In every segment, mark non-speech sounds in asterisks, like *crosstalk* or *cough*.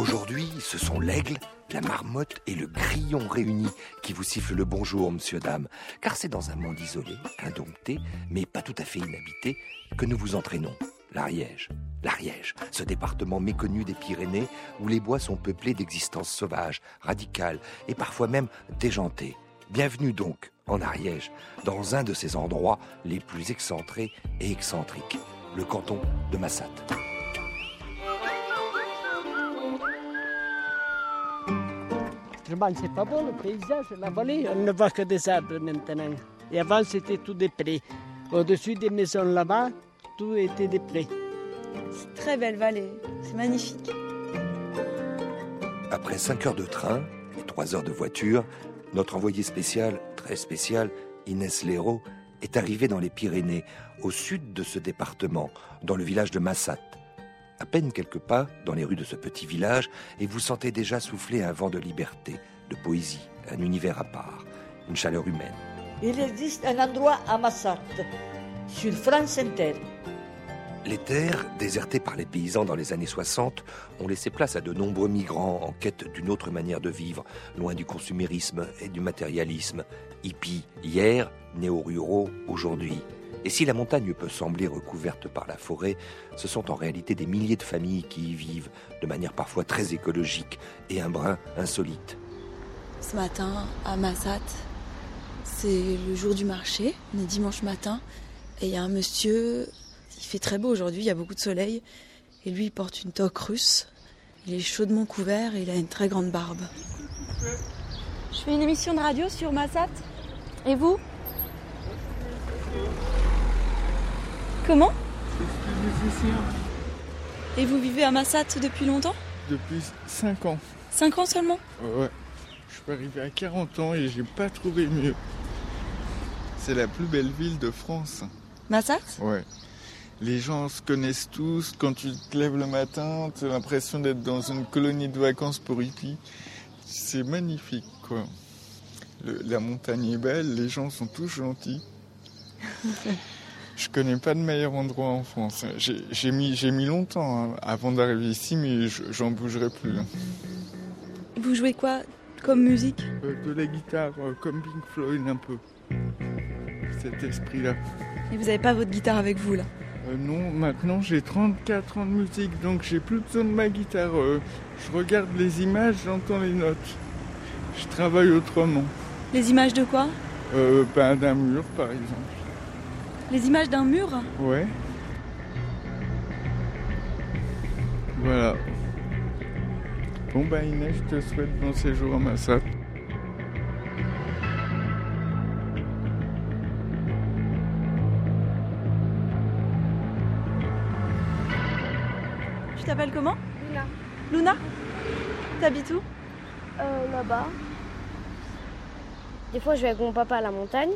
Aujourd'hui, ce sont l'aigle, la marmotte et le grillon réunis qui vous sifflent le bonjour, monsieur, dame. Car c'est dans un monde isolé, indompté, mais pas tout à fait inhabité, que nous vous entraînons. L'Ariège. L'Ariège, ce département méconnu des Pyrénées où les bois sont peuplés d'existences sauvages, radicales et parfois même déjantées. Bienvenue donc en Ariège, dans un de ces endroits les plus excentrés et excentriques, le canton de Massat. C'est pas bon le paysage, la vallée. On ne voit que des arbres maintenant. Et avant, c'était tout des prés. Au-dessus des maisons là-bas, tout était des prés. C'est très belle vallée, c'est magnifique. Après 5 heures de train et 3 heures de voiture, notre envoyé spécial, très spécial, Inès Léraud, est arrivé dans les Pyrénées, au sud de ce département, dans le village de Massat. À peine quelques pas dans les rues de ce petit village, et vous sentez déjà souffler un vent de liberté, de poésie, un univers à part, une chaleur humaine. Il existe un endroit à Massat, sur France Inter. Les terres, désertées par les paysans dans les années 60, ont laissé place à de nombreux migrants en quête d'une autre manière de vivre, loin du consumérisme et du matérialisme. Hippies hier, néo-ruraux aujourd'hui. Et si la montagne peut sembler recouverte par la forêt, ce sont en réalité des milliers de familles qui y vivent, de manière parfois très écologique et un brin insolite. Ce matin, à Massat, c'est le jour du marché, on est dimanche matin, et il y a un monsieur, il fait très beau aujourd'hui, il y a beaucoup de soleil, et lui il porte une toque russe, il est chaudement couvert et il a une très grande barbe. Je fais une émission de radio sur Massat, et vous? Comment musicien. Et vous vivez à Massat depuis longtemps Depuis 5 ans. 5 ans seulement Ouais. Je suis arrivé à 40 ans et j'ai pas trouvé mieux. C'est la plus belle ville de France. Massat Ouais. Les gens se connaissent tous. Quand tu te lèves le matin, tu as l'impression d'être dans une colonie de vacances pour hippies. C'est magnifique, quoi. Le- la montagne est belle, les gens sont tous gentils. *laughs* Je connais pas de meilleur endroit en France. J'ai mis, j'ai mis longtemps hein, avant d'arriver ici, mais je- j'en bougerai plus. Vous jouez quoi comme musique Euh, de la guitare, euh, comme Pink Floyd un peu. Cet esprit-là. Et vous n'avez pas votre guitare avec vous là Euh, non, maintenant j'ai 34 ans de musique, donc j'ai plus besoin de ma guitare. Euh, je regarde les images, j'entends les notes. Je travaille autrement. Les images de quoi Euh, ben, d'un mur, par exemple. Les images d'un mur Ouais. Voilà. Bon bah Inès, je te souhaite bon séjour à Massat. Tu t'appelles comment? Luna. Luna? T'habites où? Euh, là-bas. Des fois, je vais avec mon papa à la montagne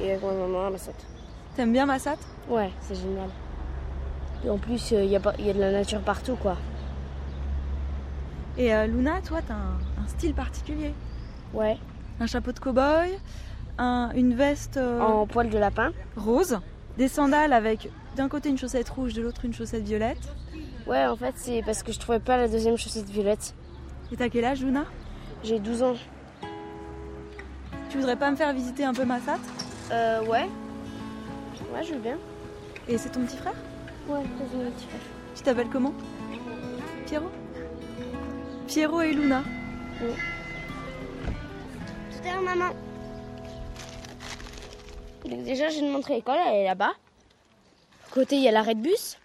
et avec ma maman à Massat. T'aimes bien Massat? Ouais, c'est génial. Et en plus, il y, a pas- y a de la nature partout, quoi. Et euh, Luna, toi, t'as un, un style particulier? Ouais. Un chapeau de cow-boy, un- une veste euh, En poil de lapin. rose, des sandales avec d'un côté une chaussette rouge, de l'autre une chaussette violette. Ouais, en fait, c'est parce que je trouvais pas la deuxième chaussette violette. Et t'as quel âge, Luna? J'ai 12 ans. Tu voudrais pas me faire visiter un peu Massat? Euh, ouais. Ouais, je veux bien. Et c'est ton petit frère? Ouais, c'est mon petit frère. Tu t'appelles comment? Pierrot? Pierrot et Luna. Tout à l'heure, maman. Donc, déjà, j'ai une montre à l'école, elle est là-bas. À côté, il y a l'arrêt de bus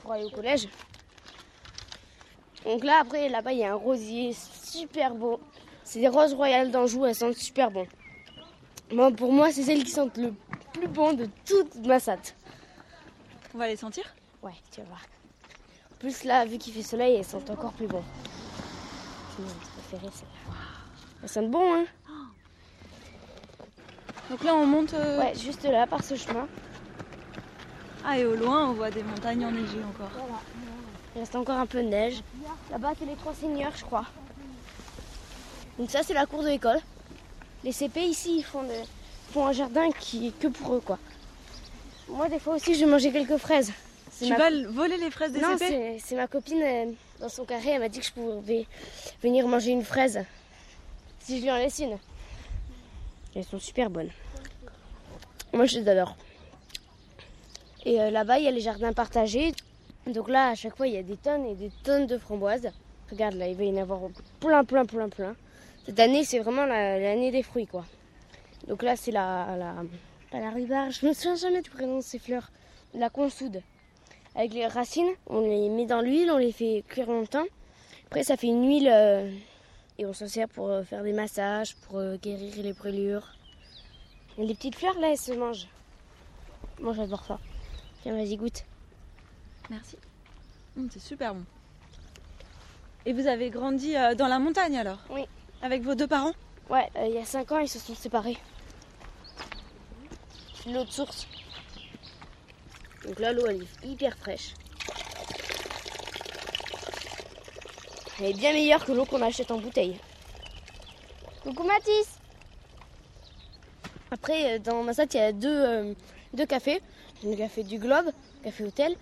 pour aller au collège. Donc là, après, là-bas, il y a un rosier super beau. C'est des roses royales d'Anjou, elles sentent super bon. Moi, pour moi, c'est celles qui sentent le plus bon de toute ma satte. On va les sentir? Ouais, tu vas voir. En plus, là, vu qu'il fait soleil, elles sentent encore plus bon. C'est mon préférée, celle-là. Elles sentent bon, hein Donc là, on monte. euh, Ouais, juste là, par ce chemin. Ah, et au loin, on voit des montagnes enneigées encore. Il reste encore un peu de neige. Là-bas, c'est les trois seigneurs, je crois. Donc ça, c'est la cour de l'école. Les CP ici, ils font, de- font un jardin qui est que pour eux, quoi. Moi, des fois aussi, je vais manger quelques fraises. Tu ma- vas voler les fraises des Non, c'est c'est ma copine dans son carré. Elle m'a dit que je pouvais venir manger une fraise si je lui en laisse une. Elles sont super bonnes. Moi, je les adore. Et euh, là-bas, il y a les jardins partagés. Donc là, à chaque fois, il y a des tonnes et des tonnes de framboises. Regarde, là, il va y en avoir plein, plein, plein, plein. Cette année, c'est vraiment la- l'année des fruits, quoi. Donc là, c'est la, la, pas la rhubarbe. Je me souviens jamais du prénom de ces fleurs. La consoude. Avec les racines, on les met dans l'huile, on les fait cuire longtemps. Après, ça fait une huile euh, et on s'en sert pour euh, faire des massages, pour euh, guérir les brûlures. Et les petites fleurs, là, elles se mangent. Moi, j'adore ça. Tiens, vas-y, goûte. Merci. Hum, c'est super bon. Et vous avez grandi dans la montagne alors? Oui. Avec vos deux parents? Ouais, euh, il y a 5 ans, ils se sont séparés. C'est l'eau de source. Donc là, l'eau, elle est hyper fraîche. Elle est bien meilleure que l'eau qu'on achète en bouteille. Coucou Mathis Après, euh, dans Massat, il y a deux, euh, deux cafés. Le café du Globe, le café hôtel,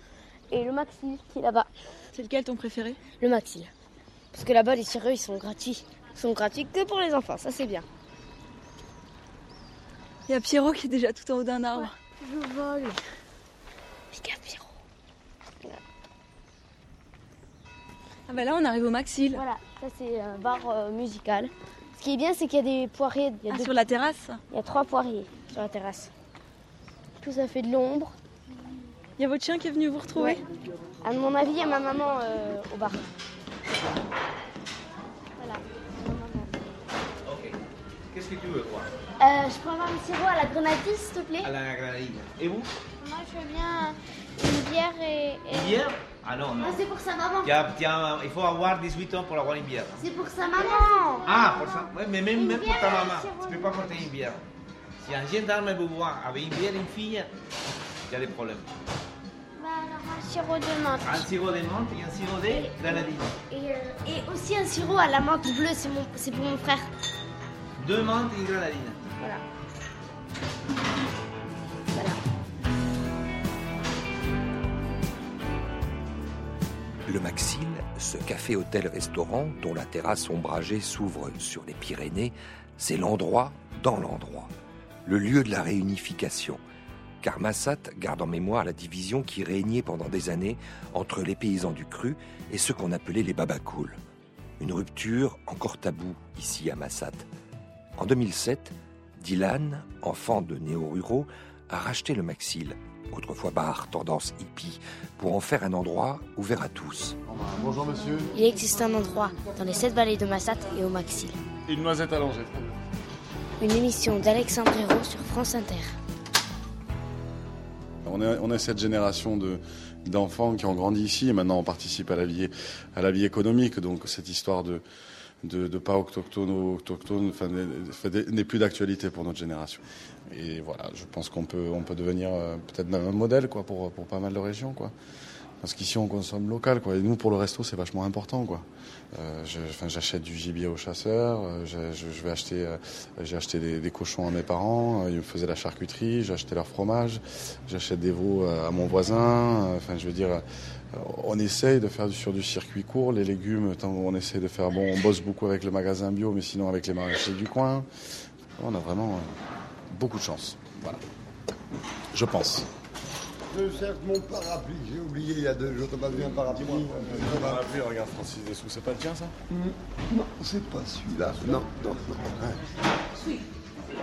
et le Maxil qui est là-bas. C'est lequel ton préféré? Le Maxil. Parce que là-bas, les sirop, ils sont gratuits. Ils sont gratuits que pour les enfants, ça c'est bien. Il y a Pierrot qui est déjà tout en haut d'un arbre. Je vole. Pika Pierrot. Ah bah là on arrive au Maxil. Voilà, ça c'est un bar euh, musical. Ce qui est bien, c'est qu'il y a des poiriers. Il y a, Ah, deux- sur la terrasse? Il y a trois poiriers sur la terrasse. Tout ça fait de l'ombre. Il y a votre chien qui est venu vous retrouver? Ouais. À mon avis, il y a ma maman euh, au bar. Voilà. ma maman. Qu'est-ce que tu veux, toi Euh, je peux avoir un sirop à la grenadine, s'il te plaît À la grenadine. Et vous Moi, je veux bien une bière et. Une bière Ah non, non. c'est pour sa maman. Tiens, tiens, il faut avoir 18 ans pour avoir une bière. C'est pour sa maman. Ah, pour ça Ouais, mais même, pour ta maman, tu peux pas porter une bière. Si un gendarme vous voit avec une bière et une fille, il y a des problèmes. Bah, alors un sirop de menthe. Un sirop de menthe et un sirop de grenadine. Et, euh, et aussi un sirop à la menthe bleue, c'est pour mon frère. Deux menthes et une grenadine. Voilà. Voilà. Le Maxil, ce café-hôtel-restaurant dont la terrasse ombragée s'ouvre sur les Pyrénées, c'est l'endroit dans l'endroit, le lieu de la réunification. Car Massat garde en mémoire la division qui régnait pendant des années entre les paysans du cru et ceux qu'on appelait les babacools. Une rupture encore taboue ici à Massat. En 2007, Dylan, enfant de néo-ruraux, a racheté le Maxil, autrefois bar tendance hippie, pour en faire un endroit ouvert à tous. Bonjour monsieur. Il existe un endroit dans les sept vallées de Massat et au Maxil. Une noisette allongée. Une émission d'Alexandre Hérault sur France Inter. On est, on est cette génération de d'enfants qui ont grandi ici et maintenant on participe à la vie à la vie économique. Donc cette histoire de de, de pas autochtone ou autochtone enfin, n'est- plus d'actualité pour notre génération. Et voilà, je pense qu'on peut on peut devenir euh, peut-être même un modèle quoi pour pour pas mal de régions quoi. Parce qu'ici on consomme local quoi. Et nous pour le resto c'est vachement important quoi. Euh, j'achète du gibier aux chasseurs, euh, je, vais acheter, euh, j'ai acheté des, des cochons à mes parents, euh, ils me faisaient la charcuterie, j'ai acheté leur fromage, j'achète des veaux euh, à mon voisin. Enfin, je veux dire, on essaye de faire sur du circuit court, les légumes, tant on essaye de faire bon, on bosse beaucoup avec le magasin bio, mais sinon avec les maraîchers du coin. On a vraiment euh, beaucoup de chance. Voilà. Je pense. Je cherche mon parapluie, j'ai oublié il y a deux jours, t'as pas vu un parapluie Parapluie, regarde Francis Dessous, c'est pas le tien ça Non, c'est pas celui-là. Non, non, non.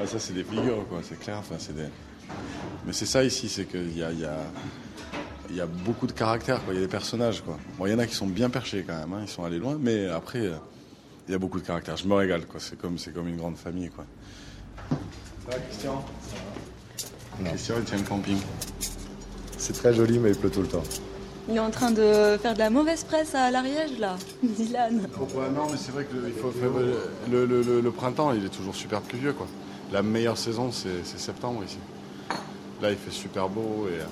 Ah, ça, c'est des figures, quoi, c'est clair. Enfin, c'est des... Mais c'est ça ici, c'est qu'il y a, il y, a, il y a beaucoup de caractère, quoi. Il y a des personnages, quoi. Bon, il y en a qui sont bien perchés quand même, hein, ils sont allés loin, mais après, euh, il y a beaucoup de caractère. Je me régale, quoi. C'est comme, c'est comme une grande famille, quoi. Ça va, Christian? Christian, il tient le camping. C'est très joli, mais il pleut tout le temps. Il est en train de faire de la mauvaise presse à l'Ariège là, *laughs* Dylan. Ouais, non, mais c'est vrai que le, il faut faire le, le- le- le printemps, il est toujours super pluvieux, quoi. La meilleure saison, c'est c'est septembre ici. Là, il fait super beau et euh,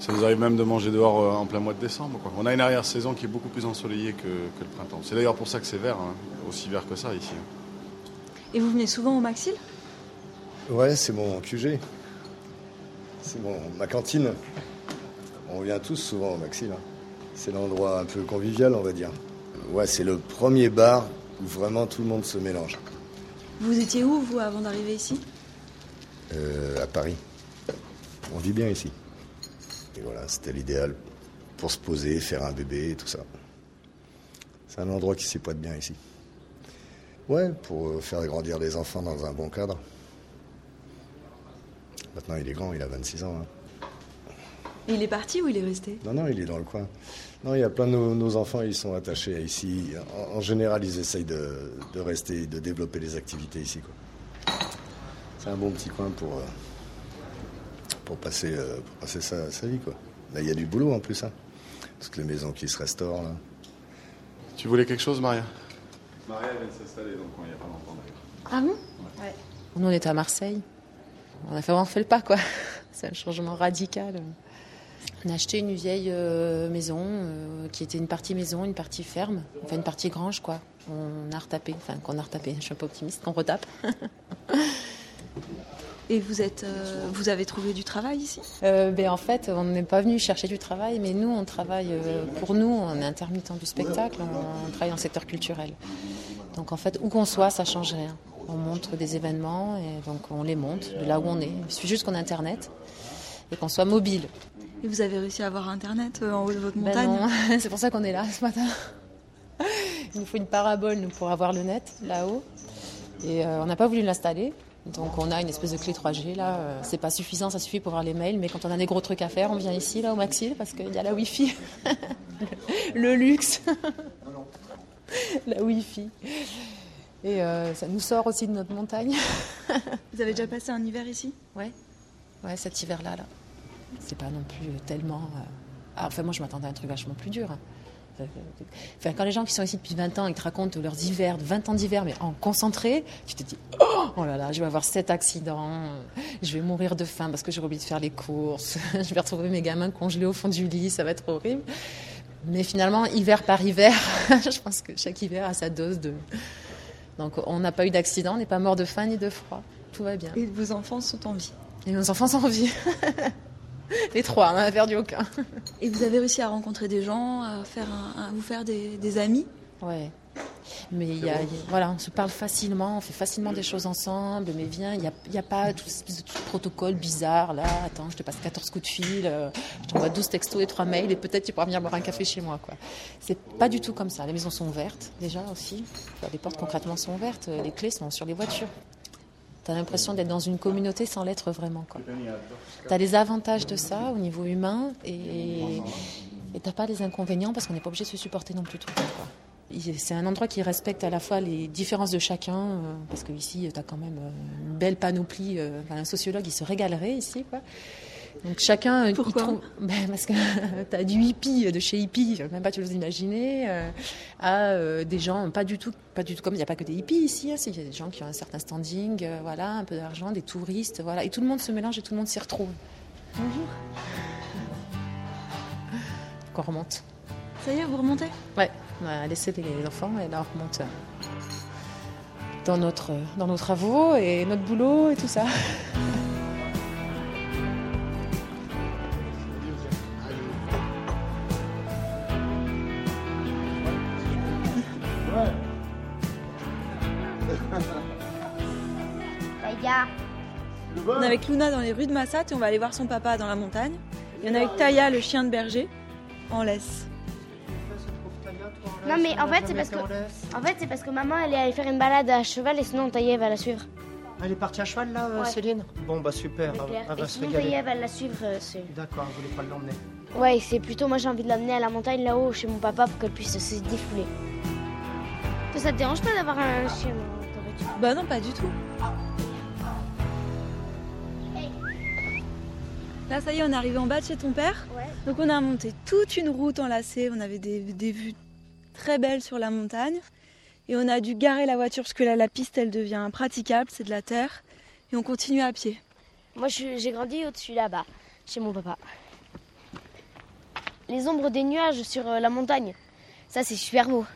ça nous arrive même de manger dehors euh, en plein mois de décembre. Quoi. On a une arrière-saison qui est beaucoup plus ensoleillée que, que le printemps. C'est d'ailleurs pour ça que c'est vert, hein, aussi vert que ça ici. Et vous venez souvent au Maxil? Ouais, c'est mon QG. C'est mon, ma cantine. On vient tous souvent au Maxime. hein. C'est l'endroit un peu convivial, on va dire. Ouais, c'est le premier bar où vraiment tout le monde se mélange. Vous étiez où, vous, avant d'arriver ici? Euh, à Paris. On vit bien ici. Et voilà, c'était l'idéal pour se poser, faire un bébé et tout ça. C'est un endroit qui s'y pointe bien ici. Ouais, pour euh, faire grandir les enfants dans un bon cadre. Maintenant, il est grand, il a 26 ans. hein. Il est parti ou il est resté? Non, non, il est dans le coin. Non, il y a plein de nos, nos enfants, ils sont attachés à ici. En, en général, ils essayent de, de rester, de développer les activités ici. C'est un bon petit coin pour, euh, pour passer, euh, pour passer sa, sa vie. Quoi. Là, il y a du boulot en plus. Hein. Toutes les maisons qui se restaurent. Là. Tu voulais quelque chose, Maria? Maria vient de s'installer, donc il n'y a pas longtemps d'ailleurs. Ah bon? Ouais. Nous, on était à Marseille. On a vraiment fait le pas, quoi. *laughs* C'est un changement radical. On a acheté une vieille euh, maison euh, qui était une partie maison, une partie ferme, enfin une partie grange, quoi. On a retapé, enfin qu'on a retapé, je suis un peu optimiste, qu'on retape. *laughs* Et vous, êtes, euh, vous avez trouvé du travail ici? Euh, ben, en fait, on n'est pas venu chercher du travail, mais nous, on travaille euh, pour nous, on est intermittent du spectacle, on, on travaille dans le secteur culturel. Donc en fait, où qu'on soit, ça change rien. On montre des événements et donc on les monte de là où on est. Il suffit juste qu'on ait Internet et qu'on soit mobile. Et vous avez réussi à avoir Internet en haut de votre Ben montagne? non, *laughs* c'est pour ça qu'on est là ce matin. Il nous faut une parabole nous, pour avoir le net là-haut. Et on n'a pas voulu l'installer. Donc on a une espèce de clé 3G là. Euh, C'est pas suffisant, ça suffit pour voir les mails. Mais quand on a des gros trucs à faire, on vient ici là au Maxil parce qu'il y a la Wi-Fi. *laughs* le luxe. *laughs* la Wi-Fi. Et euh, ça nous sort aussi de notre montagne. *laughs* Vous avez déjà passé un hiver ici? Ouais. Ouais, cet hiver-là, là. C'est pas non plus tellement. euh, ah, enfin, moi, je m'attendais à un truc vachement plus dur. hein. Enfin, quand les gens qui sont ici depuis 20 ans, ils te racontent leurs hivers, 20 ans d'hiver, mais en concentré, tu te dis oh, oh là là, je vais avoir cet accident, je vais mourir de faim parce que j'ai oublié de faire les courses, *laughs* je vais retrouver mes gamins congelés au fond du lit, ça va être horrible. Mais finalement, hiver par hiver, *laughs* je pense que chaque hiver a sa dose de. Donc, on n'a pas eu d'accident, on n'est pas mort de faim ni de froid. Tout va bien. Et vos enfants sont en vie? Et nos enfants sont en vie. *laughs* *laughs* Les trois, on n'en a perdu aucun. *laughs* Et vous avez réussi à rencontrer des gens, à, faire un- à vous faire des, des amis? Ouais. Mais il y a, voilà, on se parle facilement, on fait facilement des choses ensemble, mais viens, il n'y a, y a pas tout ce tout protocole bizarre, là, attends, je te passe 14 coups de fil, euh, je t'envoie 12 textos et 3 mails, et peut-être tu pourras venir boire un café chez moi, quoi. C'est pas du tout comme ça. Les maisons sont ouvertes, déjà, aussi. Enfin, Les portes, concrètement, sont ouvertes, les clés sont sur les voitures. T'as l'impression d'être dans une communauté sans l'être vraiment, quoi. T'as les avantages de ça au niveau humain, et et t'as pas les inconvénients parce qu'on n'est pas obligé de se supporter non plus tout le temps. quoi. C'est un endroit qui respecte à la fois les différences de chacun, euh, parce que ici, tu as quand même euh, une belle panoplie. euh, un sociologue, il se régalerait ici. Quoi. Donc chacun. euh, Pourquoi trouve- Ben, Parce que *laughs* tu as du hippie, de chez hippie, même pas tu vous imaginer, euh, à euh, des gens pas du tout, pas du tout comme il n'y a pas que des hippies ici. hein, Il y a des gens qui ont un certain standing, euh, voilà, un peu d'argent, des touristes, voilà, et tout le monde se mélange et tout le monde s'y retrouve. Bonjour. Donc on remonte. Ça y est, vous remontez? Ouais, on a laissé les enfants et là on remonte euh, dans, notre, dans nos travaux et notre boulot et tout ça. *laughs* avec Luna dans les rues de Massat et on va aller voir son papa dans la montagne. Et on est avec Taya, le chien de berger, en laisse. Non mais en fait c'est parce que en fait c'est parce que maman elle est allée faire une balade à cheval et sinon Taïev va la suivre. Elle est partie à cheval là, euh, Ouais. Céline? Bon bah super, elle, va Et se sinon régaler. Va la suivre. euh, c'est- D'accord, elle voulait pas l'emmener? Ouais c'est plutôt moi j'ai envie de l'amener à la montagne là-haut chez mon papa pour qu'elle puisse se défouler. Ça te dérange pas d'avoir un chien? Bah non, pas du tout. Là, ça y est, on est arrivé en bas de chez ton père. Donc, on a monté toute une route enlacée. On avait des, des vues très belles sur la montagne. Et on a dû garer la voiture parce que là, la piste, elle devient impraticable. C'est de la terre. Et on continue à pied. Moi, j'ai grandi au-dessus là-bas, chez mon papa. Les ombres des nuages sur euh, la montagne, ça c'est super beau.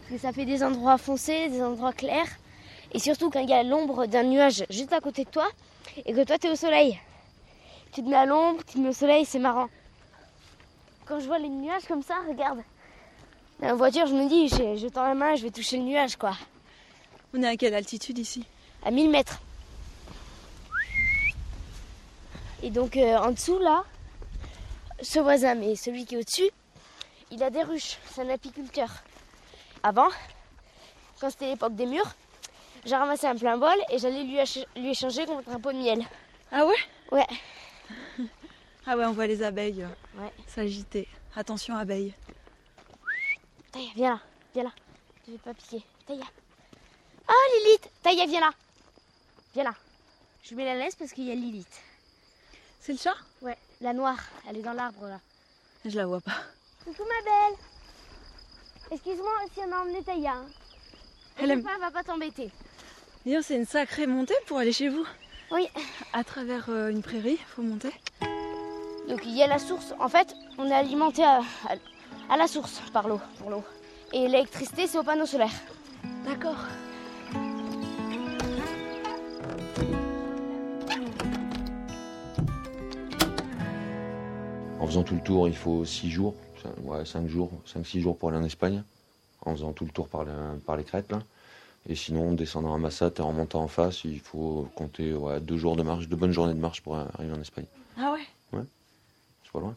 Parce que ça fait des endroits foncés, des endroits clairs. Et surtout quand il y a l'ombre d'un nuage juste à côté de toi et que toi tu es au soleil. Tu te mets à l'ombre, tu te mets au soleil, c'est marrant. quand je vois les nuages comme ça, regarde. En voiture, je me dis, je, je tends la main, je vais toucher le nuage, quoi. On est à quelle altitude ici? À 1000 mètres. Et donc, euh, en dessous, là, ce voisin, mais celui qui est au-dessus, il a des ruches. C'est un apiculteur. Avant, quand c'était l'époque des murs, j'ai ramassé un plein bol et j'allais lui échanger contre un pot de miel. Ah ouais? Ouais. Ah ouais, on voit les abeilles euh, Ouais. s'agiter. Attention abeilles. Taïa, viens là, viens là. Je vais pas piquer. Taïa. Ah, Lilith Taïa, viens là. Viens là. Je mets la laisse parce qu'il y a Lilith. C'est le chat? Ouais, la noire. Elle est dans l'arbre là. Je la vois pas. Coucou ma belle. Excuse-moi si on a emmené Taïa. Hein. Elle aime- J'espère qu'elle va pas t'embêter. Donc, c'est une sacrée montée pour aller chez vous. Oui. À travers euh, une prairie, faut monter. Donc il y a la source. En fait, on est alimenté à, à- à la source par l'eau, pour l'eau. Et l'électricité, c'est au panneau solaire. D'accord. En faisant tout le tour, il faut 6 jours, cin- ouais, 5 jours, 5-6 jours pour aller en Espagne, en faisant tout le tour par, par les crêtes. Là. Et sinon, en descendant à Massat et en montant en face, il faut compter ouais, deux jours de marche, deux bonnes journées de marche pour arriver en Espagne. Ah ouais? C'est pas loin.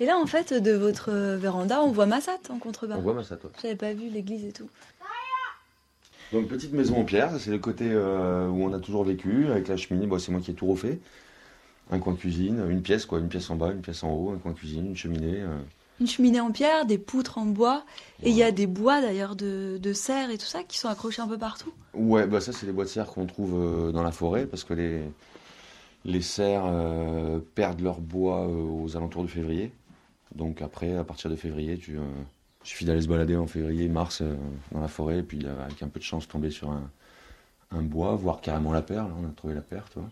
Et là, en fait, de votre véranda, on voit Massat en contrebas. On voit Massat, ouais. J'avais pas vu l'église et tout. Donc petite maison en pierre, c'est le côté euh, où on a toujours vécu, avec la cheminée, bon, c'est moi qui ai tout refait. Un coin cuisine, une pièce quoi, une pièce en bas, une pièce en haut, un coin cuisine, une cheminée. euh. Une cheminée en pierre, des poutres en bois. Et il y a des bois d'ailleurs de, de serre et tout ça qui sont accrochés un peu partout. Ouais, bah ça c'est les bois de serre qu'on trouve euh, dans la forêt parce que les, les cerfs euh, perdent leur bois euh, aux alentours de février. Donc après, à partir de février, tu, il suffit d'aller se balader en février, mars dans la forêt, et puis avec un peu de chance tomber sur un, un bois, voire carrément la perle. On a trouvé la perle, tu vois.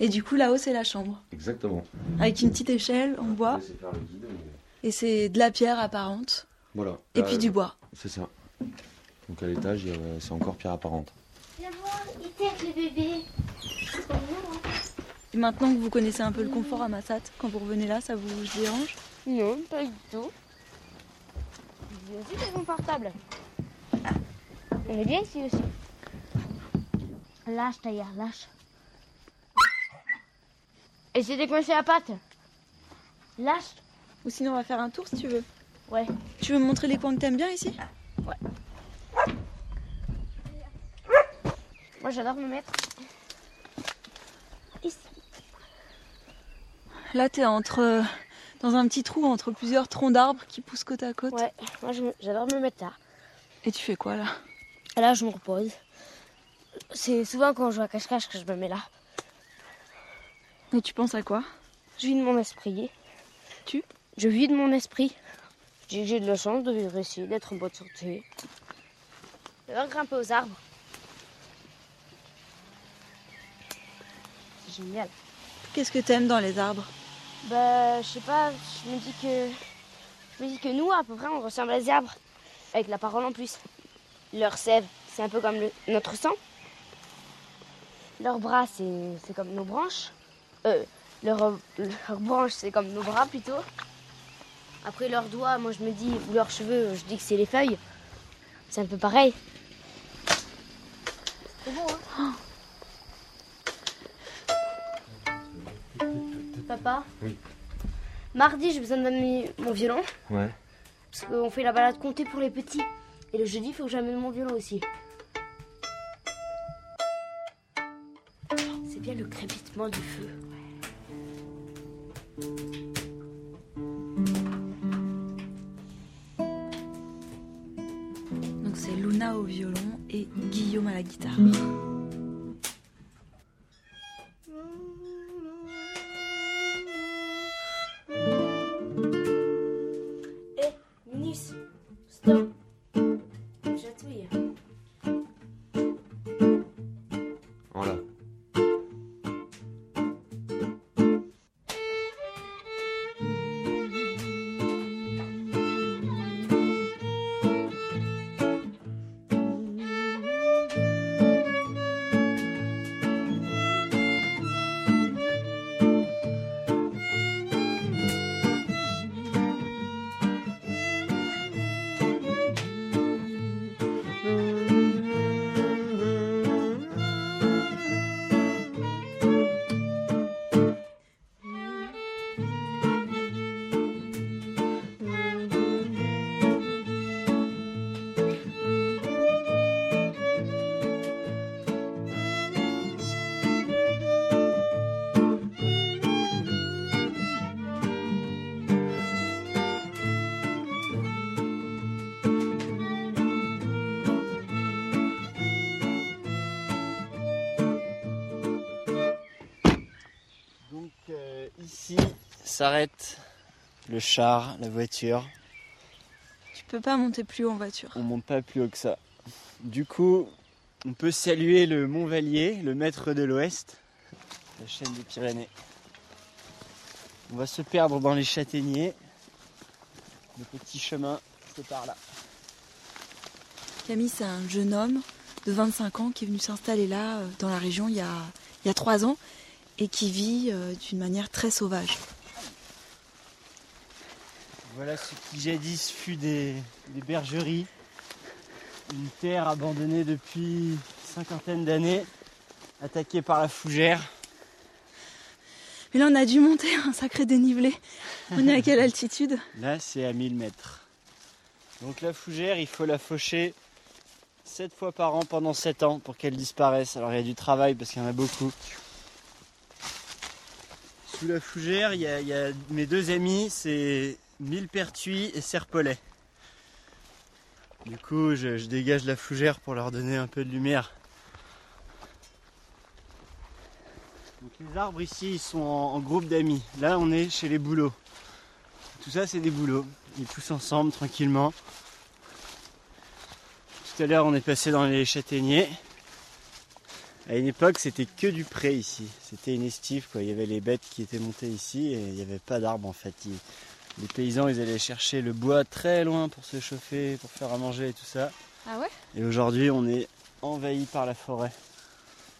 Et du coup, là-haut, c'est la chambre. Exactement. Avec une petite échelle en bois. faire le guide, Et c'est de la pierre apparente. Voilà. Et Là, puis du bois. C'est ça. Donc à l'étage, a- c'est encore pierre apparente. Bébé. Et maintenant que vous connaissez un peu le confort à Massat, quand vous revenez là, ça vous dérange? Non, pas du tout. C'est aussi très confortable. On est bien ici aussi. Lâche, Taïa, lâche. Essaye de coincer la patte. Lâche. Ou sinon, on va faire un tour si tu veux. Ouais. Tu veux me montrer les coins que t'aimes bien ici? Ouais. Moi, j'adore me mettre ici. Là, t'es entre, euh, dans un petit trou entre plusieurs troncs d'arbres qui poussent côte à côte. Ouais, moi, j'adore me mettre là. Et tu fais quoi là? Là, je me repose. C'est souvent quand je joue à cache-cache que je me mets là. Et tu penses à quoi? Je vide mon esprit. Tu? Je vide mon esprit. Je j'ai de la chance de vivre ici, d'être en bonne santé. D'avoir grimpé aux arbres. C'est génial. Qu'est-ce que t'aimes dans les arbres? Bah, je sais pas, je me dis que. Je me dis que nous, à peu près, on ressemble à des arbres. Avec la parole en plus. Leur sève, c'est un peu comme le- notre sang. Leurs bras, c'est c'est comme nos branches. Euh, leurs leurs branches, c'est comme nos bras plutôt. Après, leurs doigts, moi je me dis, ou leurs cheveux, je dis que c'est les feuilles. C'est un peu pareil. C'est bon, hein Papa Oui. Mardi, j'ai besoin de m'amener mon violon. Ouais. Parce qu'on fait la balade comptée pour les petits. Et le jeudi, il faut que j'amène mon violon aussi. C'est bien le crépitement du feu. Guillaume à la guitare. S'arrête le char, la voiture. Tu peux pas monter plus haut en voiture. On monte pas plus haut que ça. Du coup, on peut saluer le Mont Vallier, le maître de l'Ouest, la chaîne des Pyrénées. On va se perdre dans les châtaigniers. Le petit chemin, c'est par là. Camille, c'est un jeune homme de 25 ans qui est venu s'installer là, euh, dans la région, il y a, il y a 3 ans, et qui vit euh, d'une manière très sauvage. Voilà ce qui jadis fut des, des bergeries. Une terre abandonnée depuis une cinquantaine d'années, attaquée par la fougère. Mais là, on a dû monter un sacré dénivelé. On est à quelle altitude? Là, c'est à 1000 mètres. Donc la fougère, il faut la faucher 7 fois par an pendant 7 ans pour qu'elle disparaisse. Alors il y a du travail parce qu'il y en a beaucoup. Sous la fougère, il y a, il y a mes deux amis, c'est Millepertuis et Serpolet. Du coup, je, dégage la fougère pour leur donner un peu de lumière. Donc les arbres ici, ils sont en, groupe d'amis. Là, on est chez les bouleaux. Tout ça, c'est des bouleaux. Ils poussent ensemble tranquillement. Tout à l'heure, on est passé dans les châtaigniers. À une époque, c'était que du pré ici. C'était une estive, quoi. Il y avait les bêtes qui étaient montées ici et il n'y avait pas d'arbres en fait. Les paysans, ils allaient chercher le bois très loin pour se chauffer, pour faire à manger et tout ça. Ah ouais? Et aujourd'hui, on est envahi par la forêt.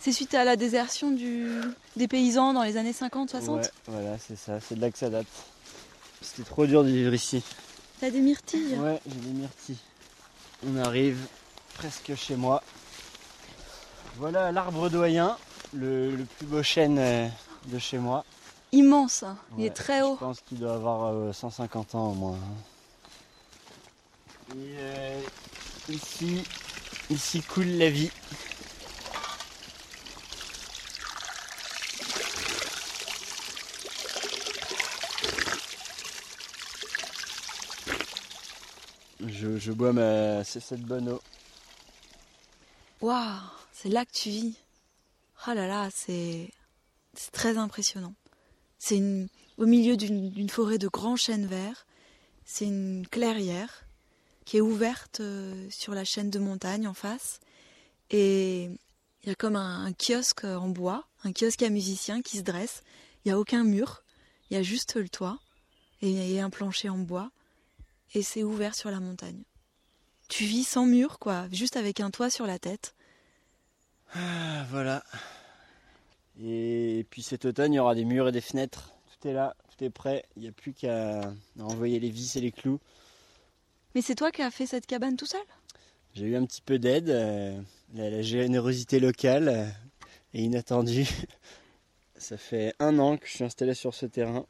C'est suite à la désertion du... des paysans dans les années 50-60 Ouais, voilà, c'est ça. C'est de là que ça date. C'était trop dur de vivre ici. T'as des myrtilles? Ouais, j'ai des myrtilles. On arrive presque chez moi. Voilà l'arbre doyen, le, le plus beau chêne euh, de chez moi. Immense, hein. il Ouais, est très haut. Je pense qu'il doit avoir euh, 150 ans au moins. Et euh, ici, ici coule la vie. Je, je bois ma c'est cette bonne eau. Waouh, c'est là que tu vis. Ah là là, c'est c'est très impressionnant. C'est au milieu d'une forêt de grands chênes verts. C'est une clairière qui est ouverte euh, sur la chaîne de montagne en face. Et il y a comme un, kiosque en bois, un kiosque à musiciens qui se dresse. Il n'y a aucun mur, il y a juste le toit et, et un plancher en bois. Et c'est ouvert sur la montagne. Tu vis sans mur, quoi, juste avec un toit sur la tête. Ah, voilà. Et puis cet automne, il y aura des murs et des fenêtres. Tout est là, tout est prêt. Il n'y a plus qu'à envoyer les vis et les clous. Mais c'est toi qui as fait cette cabane tout seul? J'ai eu un petit peu d'aide. euh, la, la générosité locale euh, est inattendue. *laughs* Ça fait un an que je suis installé sur ce terrain.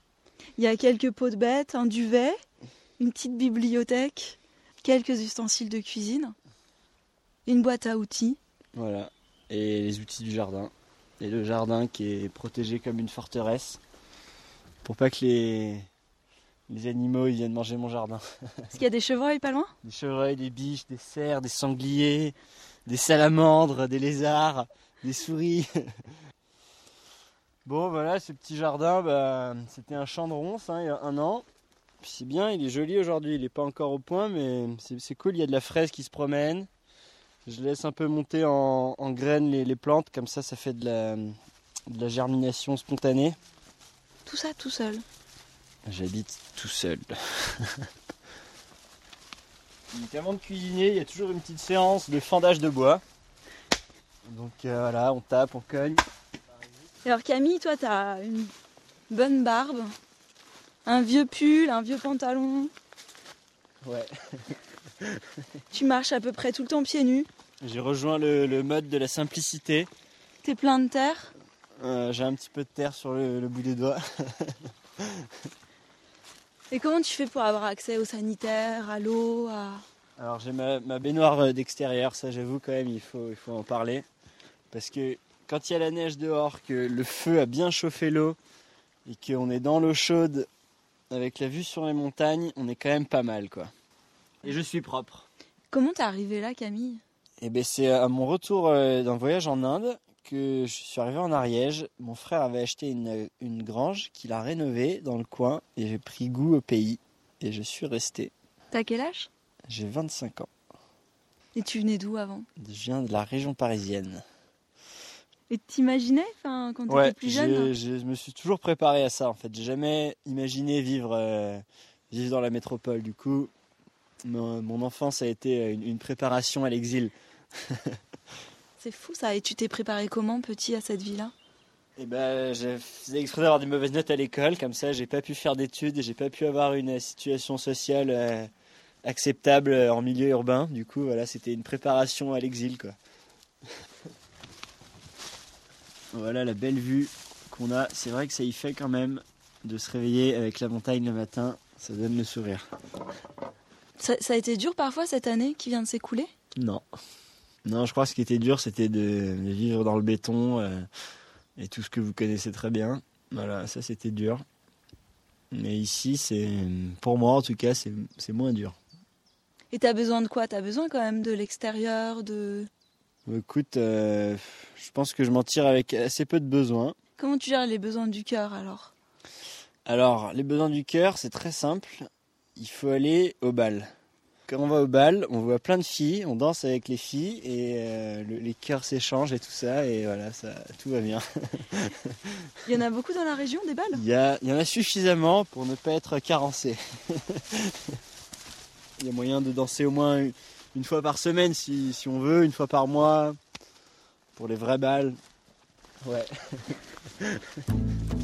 Il y a quelques pots de bêtes, un duvet, une petite bibliothèque, quelques ustensiles de cuisine, une boîte à outils. Voilà. Et les outils du jardin. Et le jardin qui est protégé comme une forteresse. Pour pas que les, les animaux ils viennent manger mon jardin. *laughs* Est-ce qu'il y a des chevreuils pas loin? Des chevreuils, des biches, des cerfs, des sangliers, des salamandres, des lézards, des souris. *laughs* Bon voilà, ce petit jardin, bah, c'était un champ de ronces hein, il y a un an. Puis c'est bien, il est joli aujourd'hui, il n'est pas encore au point, mais c'est c'est cool, il y a de la fraise qui se promène. Je laisse un peu monter en, en graines les, les plantes, comme ça ça fait de la, de la germination spontanée. Tout ça tout seul. J'habite tout seul. *laughs* Donc avant de cuisiner, il y a toujours une petite séance de fendage de bois. Donc euh, voilà, on tape, on cogne. Alors Camille, toi t'as une bonne barbe, un vieux pull, un vieux pantalon. Ouais. *laughs* Tu marches à peu près tout le temps pieds nus. J'ai rejoint le, le mode de la simplicité. T'es plein de terre. Euh, J'ai un petit peu de terre sur le, le bout des doigts. *laughs* Et comment tu fais pour avoir accès aux sanitaires, à l'eau, à... Alors j'ai ma, ma baignoire euh, d'extérieur, ça j'avoue quand même, il faut, il faut en parler. Parce que quand il y a la neige dehors, que le feu a bien chauffé l'eau et qu'on est dans l'eau chaude avec la vue sur les montagnes, on est quand même pas mal quoi. Et je suis propre. Comment t'es arrivée là Camille? Et ben c'est à mon retour euh, d'un voyage en Inde que je suis arrivé en Ariège, mon frère avait acheté une, une grange qu'il a rénovée dans le coin et j'ai pris goût au pays et je suis resté. T'as quel âge? J'ai 25 ans. Et tu venais d'où avant? Je viens de la région parisienne. Et t'imaginais, enfin, quand t'étais Ouais, plus jeune? j'ai- je me suis toujours préparé à ça en fait. J'ai jamais imaginé vivre, euh, vivre dans la métropole. Du coup, mon, mon enfance a été une, une préparation à l'exil. *laughs* C'est fou ça. Et tu t'es préparé comment, petit, à cette vie-là? Et ben, j'ai fait exprès d'avoir des mauvaises notes à l'école, comme ça, j'ai pas pu faire d'études et j'ai pas pu avoir une situation sociale euh, acceptable euh, en milieu urbain. Du coup, voilà, c'était une préparation à l'exil, quoi. *laughs* voilà la belle vue qu'on a. C'est vrai que ça y fait quand même de se réveiller avec la montagne le matin. Ça donne le sourire. Ça, ça a été dur parfois cette année qui vient de s'écouler? Non. Non, je crois que ce qui était dur, c'était de, de vivre dans le béton euh, et tout ce que vous connaissez très bien. Voilà, ça c'était dur. Mais ici, c'est pour moi en tout cas, c'est c'est moins dur. Et t'as besoin de quoi? T'as besoin quand même de l'extérieur, de... Écoute, euh, je pense que je m'en tire avec assez peu de besoins. Comment tu gères les besoins du cœur alors? Alors, les besoins du cœur, c'est très simple. Il faut aller au bal. Quand on va au bal, on voit plein de filles, on danse avec les filles et euh, le- les cœurs s'échangent et tout ça et voilà, ça, tout va bien. Il y en a beaucoup dans la région, des balles Il y, a- il y en a suffisamment pour ne pas être carencé. *laughs* Il y a moyen de danser au moins une, une fois par semaine si, si on veut, une fois par mois, pour les vrais balles. Ouais. *laughs*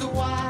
So why?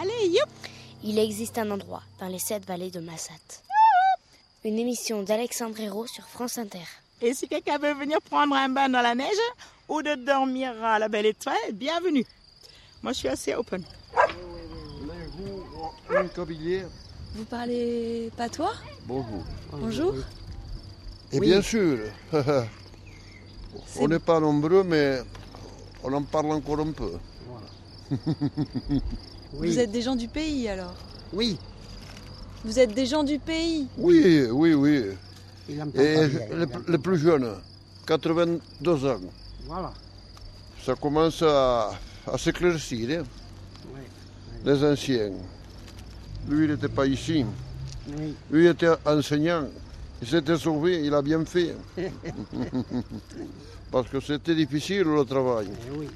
Allez, youp Il existe un endroit dans les sept vallées de Massat. Une émission d'Alexandre Hérault sur France Inter. Et si quelqu'un veut venir prendre un bain dans la neige ou de dormir à la belle étoile, bienvenue. Moi, je suis assez open. Vous parlez patois Bonjour. Bonjour. Et Oui. bien sûr, *laughs* on n'est pas nombreux, mais on en parle encore un peu. *laughs* Vous êtes des gens du pays alors Oui. Vous êtes des gens du pays Oui, oui, oui. Et bien, le, plus jeune, 82 ans. Voilà. Ça commence à, à s'éclaircir, hein, les anciens. Lui, il n'était pas ici. Oui. Lui, il était enseignant. Il s'était sauvé, il a bien fait. *laughs* Parce que c'était difficile le travail. Eh oui,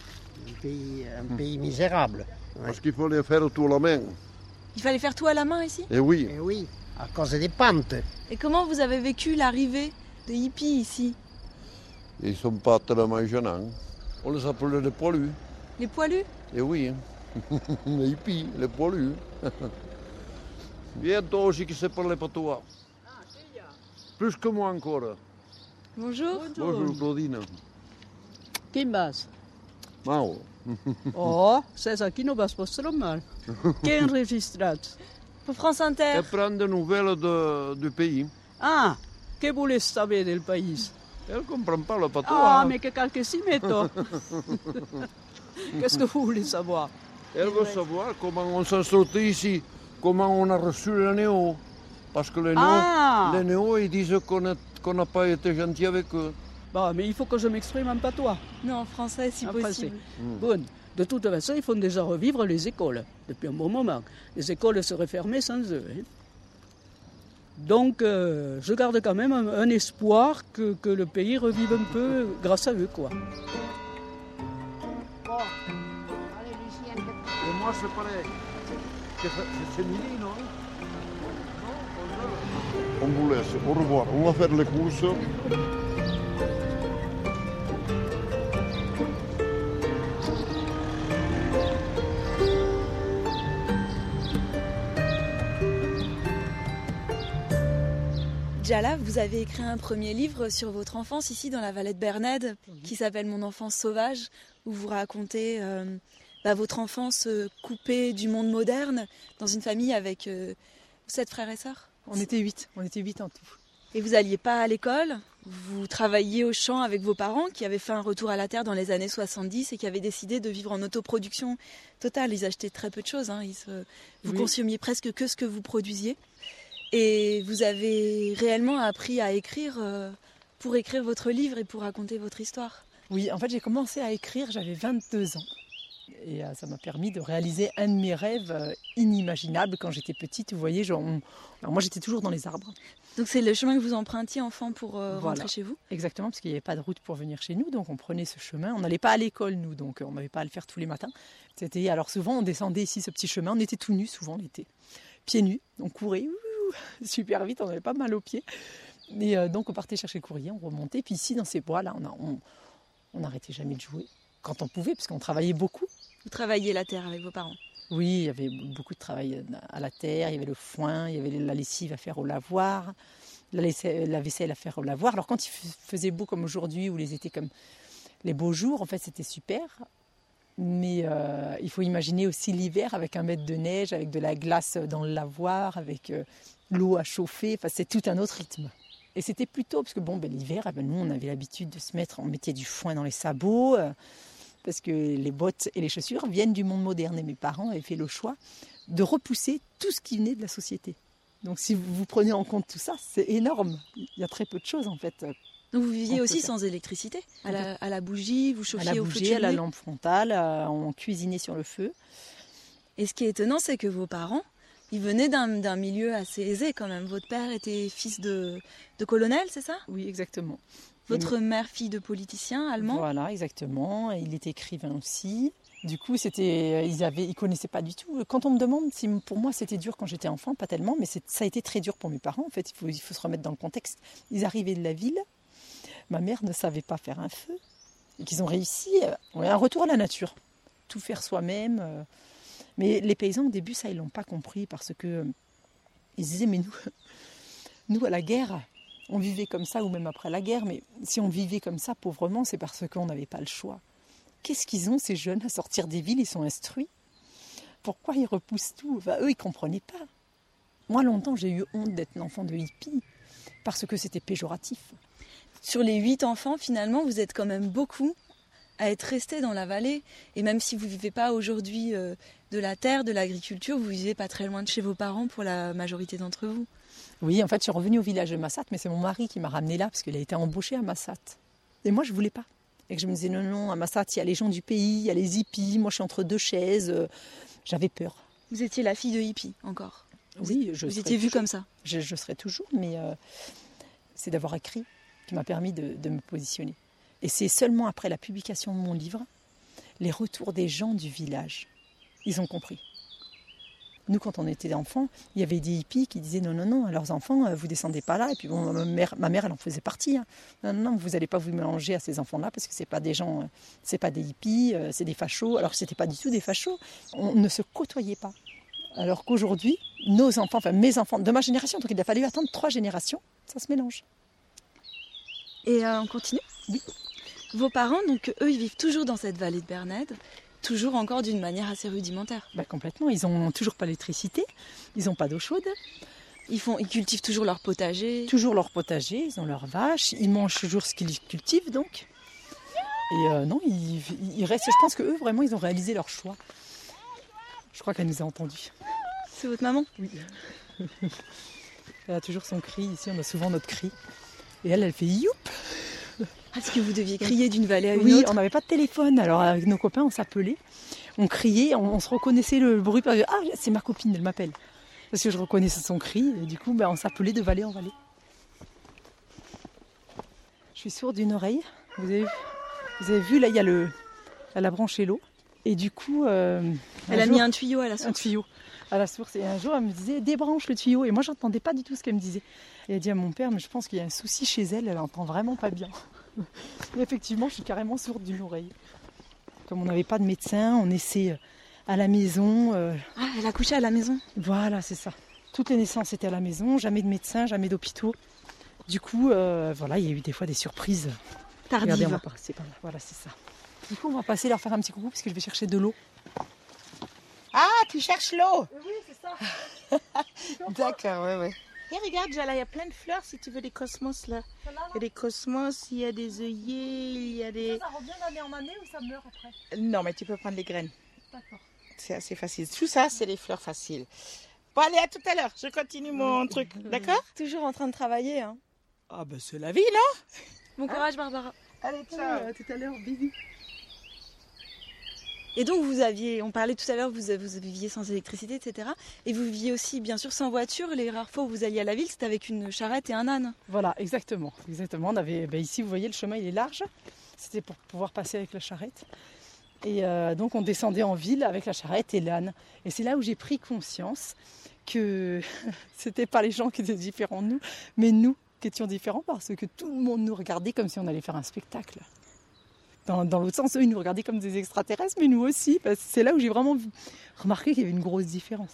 un pays, un pays misérable. Parce qu'il fallait faire tout la main. Il fallait faire tout à la main ici? Et oui. Eh oui, à cause des pentes. Et comment vous avez vécu l'arrivée des hippies ici? Ils ne sont pas tellement gênants. On les appelait les poilus. Les poilus? Et oui, hein. *laughs* les hippies, les poilus. Viens toi aussi qui sais parler pas toi. Plus que moi encore. Bonjour. Bonjour Claudine. Vas? Mao. *laughs* Oh, says aqui no vas mostrar mal. Quem registrat? Pour France Inter. Et prendre des nouvelles de- du pays. Ah, que voulez saber del país? Elle ne comprend pas le patois. Ah, mais que calquecimento. Qu'est-ce que vous voulez savoir? Elle veut savoir comment on s'en sortit ici, comment on a reçu les néo. Parce que les néo, Ah. les néo, ils disent qu'on n'a pas été gentil avec eux. Bon, mais il faut que je m'exprime en patois. Non, en français si En possible. Mm. Bon, de toute façon, il faut déjà revivre les écoles depuis un bon moment. Les écoles seraient fermées sans eux. hein. Donc, euh, je garde quand même un, un espoir que, que le pays revive un peu grâce à eux, quoi. Et moi, c'est pareil. C'est- C'est c'est midi, non On vous laisse. Au revoir. On va faire les courses. Jala, vous avez écrit un premier livre sur votre enfance ici dans la vallée de Bernède qui s'appelle Mon enfance sauvage, où vous racontez euh, bah, votre enfance euh, coupée du monde moderne dans une famille avec euh, sept frères et sœurs. On était huit, on était huit en tout. Et vous alliez pas à l'école, vous travailliez au champ avec vos parents qui avaient fait un retour à la terre dans les années 70 et qui avaient décidé de vivre en autoproduction totale. Ils achetaient très peu de choses, hein. Ils se- vous Oui. consommiez presque que ce que vous produisiez. Et vous avez réellement appris à écrire euh, pour écrire votre livre et pour raconter votre histoire? Oui, en fait, j'ai commencé à écrire, j'avais 22 ans. Et euh, ça m'a permis de réaliser un de mes rêves euh, inimaginables quand j'étais petite. Vous voyez, genre, on- alors moi j'étais toujours dans les arbres. Donc c'est le chemin que vous empruntiez enfant pour euh, Voilà. rentrer chez vous? Exactement, parce qu'il n'y avait pas de route pour venir chez nous, donc on prenait ce chemin. On n'allait pas à l'école, nous, donc on n'avait pas à le faire tous les matins. C'était alors souvent on descendait ici ce petit chemin, on était tout nus souvent l'été, pieds nus, on courait super vite, on avait pas mal aux pieds. Et euh, donc on partait chercher le courrier, on remontait. Puis ici dans ces bois là, on a- on on n'arrêtait jamais de jouer quand on pouvait, parce qu'on travaillait beaucoup. Vous travailliez la terre avec vos parents? Oui, il y avait beaucoup de travail à la terre, il y avait le foin, il y avait la lessive à faire au lavoir, la vaisselle, la vaisselle à faire au lavoir. Alors quand il f- faisait beau comme aujourd'hui, ou les étés comme les beaux jours, en fait c'était super. Mais euh, il faut imaginer aussi l'hiver avec un mètre de neige, avec de la glace dans le lavoir, avec euh, l'eau à chauffer. Enfin, c'est tout un autre rythme. Et c'était plutôt parce que bon, ben, l'hiver, eh ben, nous on avait l'habitude de se mettre, on mettait du foin dans les sabots. euh, parce que les bottes et les chaussures viennent du monde moderne. Et mes parents avaient fait le choix de repousser tout ce qui venait de la société. Donc si vous, vous prenez en compte tout ça, c'est énorme. Il y a très peu de choses en fait. Donc vous viviez aussi sans électricité à la, à la bougie, vous À chauffiez la au feu de bougie, à la lampe frontale, euh, on cuisinait sur le feu. Et ce qui est étonnant, c'est que vos parents, ils venaient d'un milieu assez aisé quand même. Votre père était fils de, de colonel, c'est ça? Oui, exactement. Votre mère, fille de politicien allemand? Voilà, exactement. Et il était écrivain aussi. Du coup, c'était, ils avaient, ils connaissaient pas du tout. Quand on me demande si pour moi c'était dur quand j'étais enfant, pas tellement, mais ça a été très dur pour mes parents. En fait, il faut, il faut se remettre dans le contexte. Ils arrivaient de la ville. Ma mère ne savait pas faire un feu et qu'ils ont réussi. euh, ouais, un retour à la nature. tout faire soi-même. euh. Mais les paysans, au début, ça, ils l'ont pas compris parce que euh, ils disaient, mais nous, *laughs* nous, à la guerre, on vivait comme ça, ou même après la guerre, mais si on vivait comme ça pauvrement, c'est parce qu'on n'avait pas le choix. Qu'est-ce qu'ils ont, ces jeunes, à sortir des villes? Ils sont instruits. Pourquoi ils repoussent tout? Eux, ils comprenaient pas. Moi, longtemps, j'ai eu honte d'être l'enfant de hippie parce que c'était péjoratif. Sur les huit enfants, finalement, vous êtes quand même beaucoup à être restés dans la vallée. Et même si vous ne vivez pas aujourd'hui euh, de la terre, de l'agriculture, vous vivez pas très loin de chez vos parents pour la majorité d'entre vous. Oui, en fait, je suis revenue au village de Massat, mais c'est mon mari qui m'a ramené là parce qu'il a été embauché à Massat. Et moi, je voulais pas. Et que je me disais, non, non, à Massat, il y a les gens du pays, il y a les hippies, moi, je suis entre deux chaises. euh, J'avais peur. Vous étiez la fille de hippie encore. Oui, je vous étiez vue comme ça. Je, je serai toujours, mais euh, c'est d'avoir écrit qui m'a permis de, me positionner. Et c'est seulement après la publication de mon livre, les retours des gens du village, ils ont compris. Nous, quand on était enfants, il y avait des hippies qui disaient non, non, non, à leurs enfants, euh, vous descendez pas là. Et puis bon, ma mère, elle en faisait partie. hein. Non, non, vous n'allez pas vous mélanger à ces enfants-là parce que c'est pas des gens, euh, c'est pas des hippies, euh, c'est des fachos. Alors c'était pas du tout des fachos. On ne se côtoyait pas. Alors qu'aujourd'hui, nos enfants, enfin mes enfants de ma génération, donc il a fallu attendre trois générations, ça se mélange. Et euh, on continue? Oui. Vos parents, donc eux, ils vivent toujours dans cette vallée de Bernède, toujours encore d'une manière assez rudimentaire? Bah, complètement, ils n'ont toujours pas l'électricité, ils n'ont pas d'eau chaude. Ils, font, ils cultivent toujours leur potager. Toujours leur potager, ils ont leurs vaches, ils mangent toujours ce qu'ils cultivent donc. Et euh, non, ils, ils restent. Je pense que eux vraiment, ils ont réalisé leur choix. Je crois qu'elle nous a entendus. C'est votre maman? Oui. *laughs* elle a toujours son cri. Ici, on a souvent notre cri. Et elle, elle fait youp. Est-ce que vous deviez crier d'une vallée à une Oui, autre on n'avait pas de téléphone. Alors avec nos copains, on s'appelait, on criait, on, on se reconnaissait le bruit. parce que, Ah, c'est ma copine, elle m'appelle. Parce que je reconnaissais son cri. Et du coup, ben, on s'appelait de vallée en vallée. Je suis sourde d'une oreille. Vous avez, vous avez vu, là, il y a le, elle a branché l'eau. Et du coup, euh, Elle a mis un tuyau à la source. Un tuyau à la source. Et un jour, elle me disait débranche le tuyau. Et moi, j'entendais pas du tout ce qu'elle me disait. Et elle a dit à mon père, mais je pense qu'il y a un souci chez elle. Elle entend vraiment pas bien. Et *laughs* effectivement, je suis carrément sourde d'une oreille. Comme on n'avait pas de médecin, on essaie à la maison. euh, Ah, elle a couché à la maison Voilà, c'est ça. Toutes les naissances étaient à la maison, jamais de médecin, jamais d'hôpitaux. Du coup, euh, voilà, il y a eu des fois des surprises. Tardives. Regardez, on va passer par là. Voilà, c'est ça. Du coup, on va passer leur faire un petit coucou parce que je vais chercher de l'eau. Ah, tu cherches l'eau Oui, c'est ça. *laughs* D'accord, ouais, ouais. Et regarde, là, il y a plein de fleurs si tu veux des cosmos là. Il y a des cosmos, il y a des œillets, il y a des. Ça revient d'année en année ou ça meurt après Non, mais tu peux prendre les graines. D'accord. C'est assez facile. Tout ça, c'est des fleurs faciles. Bon, allez, à tout à l'heure. Je continue mon truc. D'accord Toujours en train de travailler. Hein. Ah, ben c'est la vie, non Bon courage, Barbara. Allez, ciao. à tout à l'heure, bisous. Et donc, vous aviez, on parlait tout à l'heure, vous, vous viviez sans électricité, etc. Et vous viviez aussi, bien sûr, sans voiture. Les rares fois où vous alliez à la ville, c'était avec une charrette et un âne. Voilà, exactement. Exactement. On avait, ben ici, vous voyez, le chemin il est large. C'était pour pouvoir passer avec la charrette. Et euh, donc, on descendait en ville avec la charrette et l'âne. Et c'est là où j'ai pris conscience que *laughs* c'était pas les gens qui étaient différents de nous, mais nous qui étions différents parce que tout le monde nous regardait comme si on allait faire un spectacle. Dans, l'autre sens, eux, ils nous regardaient comme des extraterrestres, mais nous aussi. C'est là où j'ai vraiment remarqué qu'il y avait une grosse différence.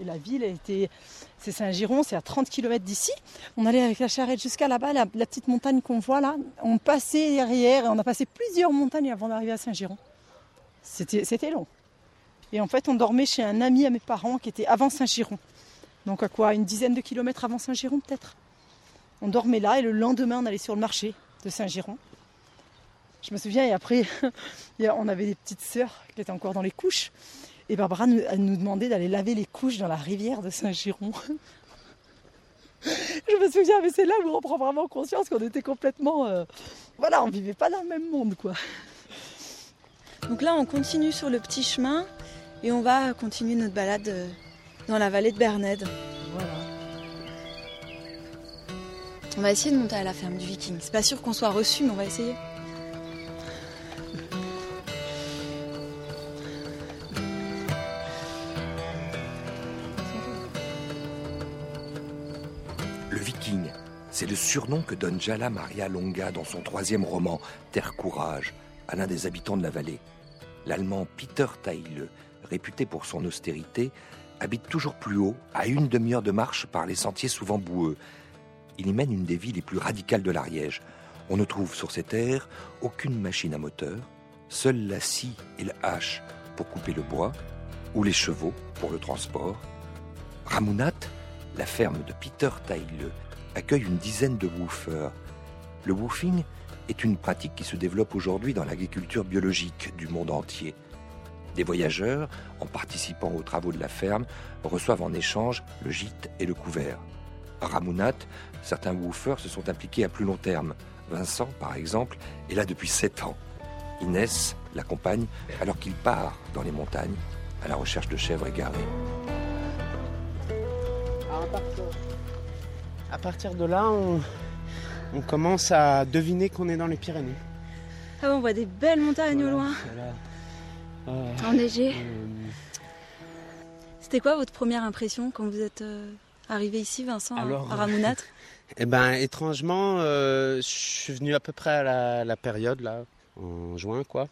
Et la ville, était, c'est Saint-Giron, c'est à 30 km d'ici. On allait avec la charrette jusqu'à là-bas, la, petite montagne qu'on voit là. On passait derrière on a passé plusieurs montagnes avant d'arriver à Saint-Giron. C'était, c'était long. Et en fait, on dormait chez un ami à mes parents qui était avant Saint-Giron. Donc à quoi Une dizaine de kilomètres avant Saint-Giron peut-être. On dormait là et le lendemain, on allait sur le marché de Saint-Giron. Je me souviens, et après, *laughs* on avait des petites sœurs qui étaient encore dans les couches. Et Barbara nous, elle nous demandait d'aller laver les couches dans la rivière de Saint-Giron. *laughs* Je me souviens, mais c'est là où on prend vraiment conscience qu'on était complètement. euh, voilà, on vivait pas dans le même monde, quoi. Donc là, on continue sur le petit chemin et on va continuer notre balade euh, dans la vallée de Bernède. Voilà. On va essayer de monter à la ferme du Viking. C'est pas sûr qu'on soit reçu, mais on va essayer. C'est le surnom que donne Jala Maria Longa dans son troisième roman, Terre Courage, à l'un des habitants de la vallée. l'Allemand Peter Taille, réputé pour son austérité, habite toujours plus haut, à une demi-heure de marche par les sentiers souvent boueux. Il y mène une des vies les plus radicales de l'Ariège. On ne trouve sur ces terres aucune machine à moteur, seule la scie et la hache pour couper le bois, ou les chevaux pour le transport. Ramounat, la ferme de Peter Taille, accueille une dizaine de woofers. Le woofing est une pratique qui se développe aujourd'hui dans l'agriculture biologique du monde entier. Des voyageurs, en participant aux travaux de la ferme, reçoivent en échange le gîte et le couvert. À Ramounat, certains woofers se sont impliqués à plus long terme. Vincent, par exemple, est là depuis sept ans. Inès l'accompagne alors qu'il part dans les montagnes à la recherche de chèvres égarées. À partir de là, on, on commence à deviner qu'on est dans les Pyrénées. Ah bon, on voit des belles montagnes au loin. Euh, Enneigées. euh, C'était quoi votre première impression quand vous êtes euh, arrivé ici, Vincent, à- Alors, à Ramounat *laughs* Eh ben, étrangement, euh, je suis venu à peu près à la, la période, là, en juin, quoi.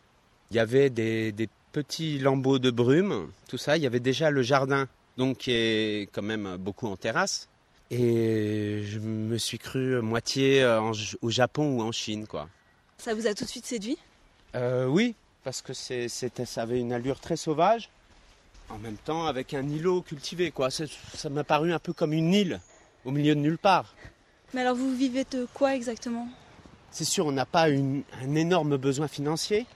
Il y avait des, des petits lambeaux de brume, tout ça. Il y avait déjà le jardin, donc qui est quand même beaucoup en terrasse. Et je me suis cru moitié euh, en- au Japon ou en Chine, quoi. Ça vous a tout de suite séduit? Euh, oui, parce que c'est- c'était, ça avait une allure très sauvage, en même temps avec un îlot cultivé, quoi. C'est- Ça m'a paru un peu comme une île au milieu de nulle part. Mais alors vous vivez de quoi exactement? C'est sûr, on n'a pas une- un énorme besoin financier.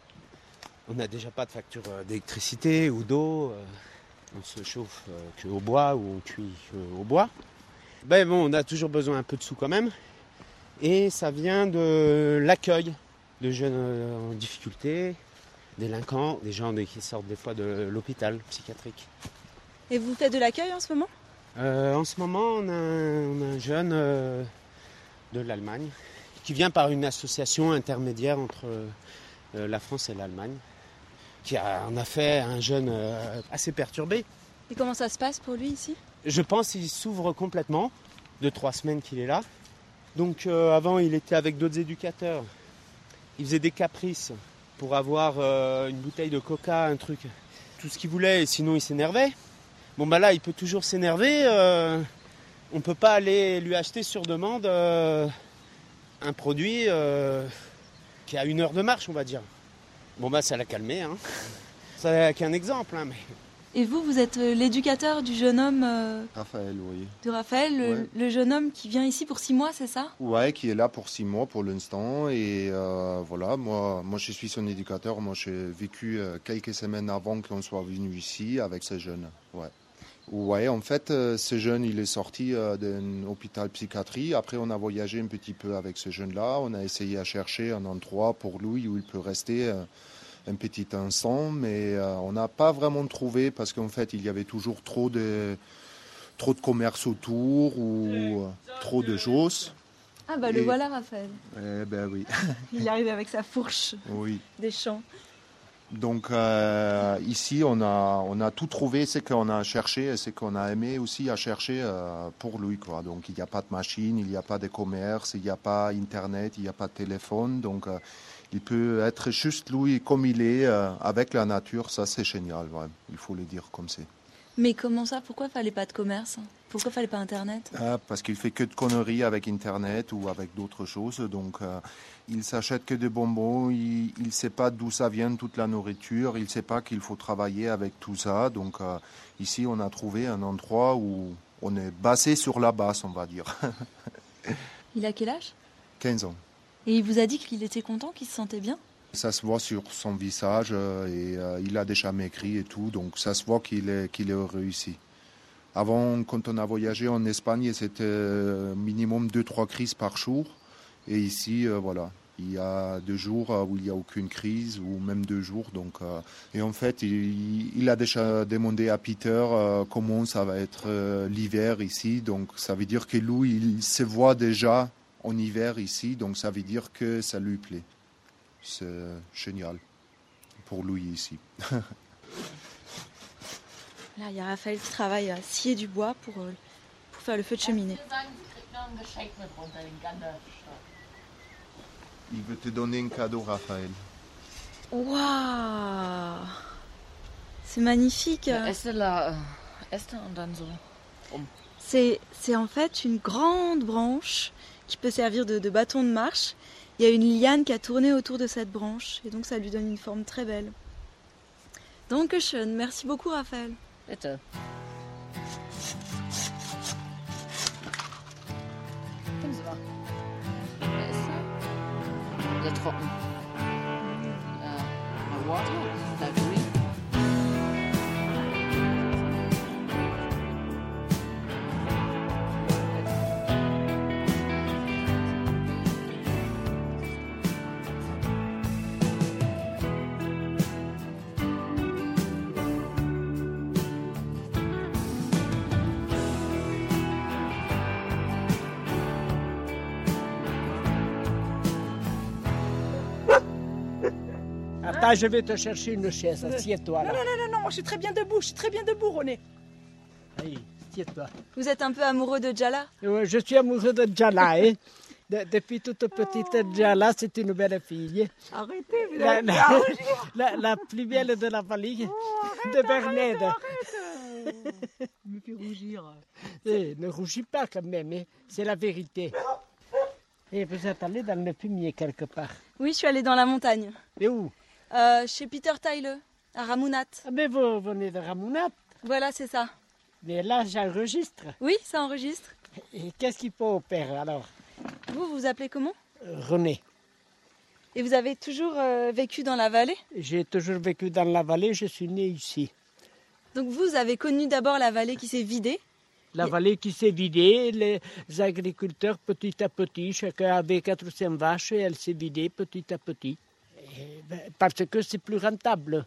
On n'a déjà pas de facture euh, d'électricité ou d'eau. Euh, On se chauffe euh, que au bois ou on cuit que au bois. Ben bon, on a toujours besoin un peu de sous quand même. Et ça vient de l'accueil de jeunes euh, en difficulté, délinquants, des gens qui sortent des fois de l'hôpital psychiatrique. Et vous faites de l'accueil en ce moment? Euh, en ce moment, on a un, on a un jeune euh, de l'Allemagne qui vient par une association intermédiaire entre euh, la France et l'Allemagne, qui a, en a fait un jeune euh, assez perturbé. Et comment ça se passe pour lui ici? Je pense qu'il s'ouvre complètement, de trois semaines qu'il est là. Donc euh, avant, il était avec d'autres éducateurs. Il faisait des caprices pour avoir euh, une bouteille de coca, un truc, tout ce qu'il voulait, et sinon il s'énervait. Bon bah là, il peut toujours s'énerver. euh, on peut pas aller lui acheter sur demande un produit qui a une heure de marche, on va dire. Bon bah ça l'a calmé, hein. Ça n'a qu'un exemple, hein, mais Et vous, vous êtes euh, l'éducateur du jeune homme euh, Raphaël, oui. de Raphaël, le, Ouais. le jeune homme qui vient ici pour six mois, c'est ça? Ouais, qui est là pour six mois pour l'instant. Et euh, voilà, moi, moi je suis son éducateur. Moi j'ai vécu euh, quelques semaines avant qu'on soit venu ici avec ce jeune. Ouais. Ouais, en fait, euh, ce jeune, il est sorti euh, d'un hôpital psychiatrie. Après, on a voyagé un petit peu avec ce jeune-là. On a essayé à chercher un endroit pour lui où il peut rester euh, un petit instant, mais on n'a pas vraiment trouvé parce qu'en fait, il y avait toujours trop de, trop de commerce autour ou trop de choses. Ah bah le voilà, Raphaël. Eh ben oui. *laughs* Il arrive avec sa fourche oui. des champs. Donc euh, ici, on a, on a tout trouvé, ce qu'on a cherché et ce qu'on a aimé aussi à chercher euh, pour lui. Quoi. Donc il n'y a pas de machine, il n'y a pas de commerce, il n'y a pas Internet, il n'y a pas de téléphone. Donc euh, il peut être juste lui comme il est avec la nature. Ça, c'est génial, il faut le dire comme c'est. Mais comment ça? Pourquoi fallait pas de commerce? Pourquoi fallait pas Internet? Ah, parce qu'il fait que de conneries avec Internet ou avec d'autres choses. Donc, euh, il s'achète que des bonbons. Il ne sait pas d'où ça vient toute la nourriture. Il ne sait pas qu'il faut travailler avec tout ça. Donc, euh, ici, on a trouvé un endroit où on est basé sur la base, on va dire. *laughs* Il a quel âge? 15 ans. Et il vous a dit qu'il était content, qu'il se sentait bien? Ça se voit sur son visage euh, et euh, il a déjà maigri et tout. Donc, ça se voit qu'il est, qu'il est ici. Avant, quand on a voyagé en Espagne, c'était euh, minimum 2-3 crises par jour. Et ici, voilà, il y a deux jours où il n'y a aucune crise, ou même deux jours. Donc, et en fait, il, a déjà demandé à Peter comment ça va être l'hiver ici. Donc, ça veut dire que lui, il se voit déjà en hiver ici. Donc, ça veut dire que ça lui plaît. C'est génial pour lui ici. *laughs* Là, il y a Raphaël qui travaille à scier du bois pour, euh, pour faire le feu de cheminée. Il veut te donner un cadeau, Raphaël. Waouh C'est magnifique. Um. C'est c'est en fait une grande branche qui peut servir de, de bâton de marche. Il y a une liane qui a tourné autour de cette branche et donc ça lui donne une forme très belle. Donc schön. Merci beaucoup Raphaël. Bitte. Kommen Sie mal. Wer ist da? Sehr trocken. Äh, water? Attends, je vais te chercher une chaise. Assieds-toi Non, non, non, non, non, moi je suis très bien debout, je suis très bien debout, René. Allez, assieds-toi. Vous êtes un peu amoureux de Jala Je suis amoureux de Jala. hein. De- depuis toute petite, Jala, c'est une belle fille. Arrêtez, vous La, allez me la- plus belle de la vallée de Bernède. me fait rougir. *laughs* Eh, ne rougis pas quand même, hein. c'est la vérité. Et vous êtes allé dans le fumier quelque part. Oui, je suis allée dans la montagne. Et où? Euh, chez Peter Tyler, à Ramounat. Ah, Mais vous venez de Ramounat Voilà, c'est ça. Mais là, j'enregistre. Oui, ça enregistre. Et qu'est-ce qu'il faut au père alors Vous, vous vous appelez comment René. Et vous avez toujours euh, vécu dans la vallée J'ai toujours vécu dans la vallée, je suis né ici. Donc vous avez connu d'abord la vallée qui s'est vidée. La vallée qui s'est vidée, les agriculteurs petit à petit, chacun avait 400 vaches et elle s'est vidée petit à petit. Ben, parce que c'est plus rentable.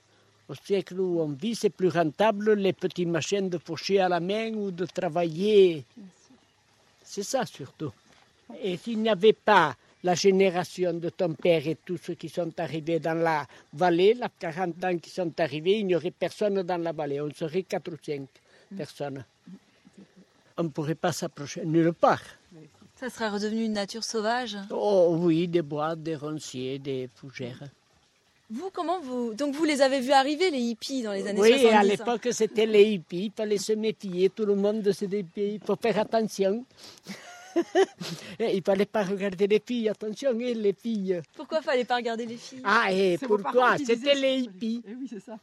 Au siècle où on vit, c'est plus rentable les petites machines de faucher à la main ou de travailler. C'est ça surtout. Et s'il n'y avait pas la génération de ton père et tous ceux qui sont arrivés dans la vallée, les 40 ans qui sont arrivés, il n'y aurait personne dans la vallée. On serait 4 ou 5 personnes. On ne pourrait pas s'approcher nulle part. Ça serait redevenu une nature sauvage? Oh oui, des bois, des ronciers, des fougères. Vous, comment vous Donc vous les avez vus arriver, les hippies, dans les années oui, 70 à hein l'époque, c'était les hippies. Il fallait se méfier. Tout le monde se défiait. Il faut faire attention. *laughs* Et il fallait pas regarder les filles. Attention, hein, les filles. Pourquoi fallait pas regarder les filles? Ah, et C'est pourquoi C'était les hippies. Eh oui, c'est ça.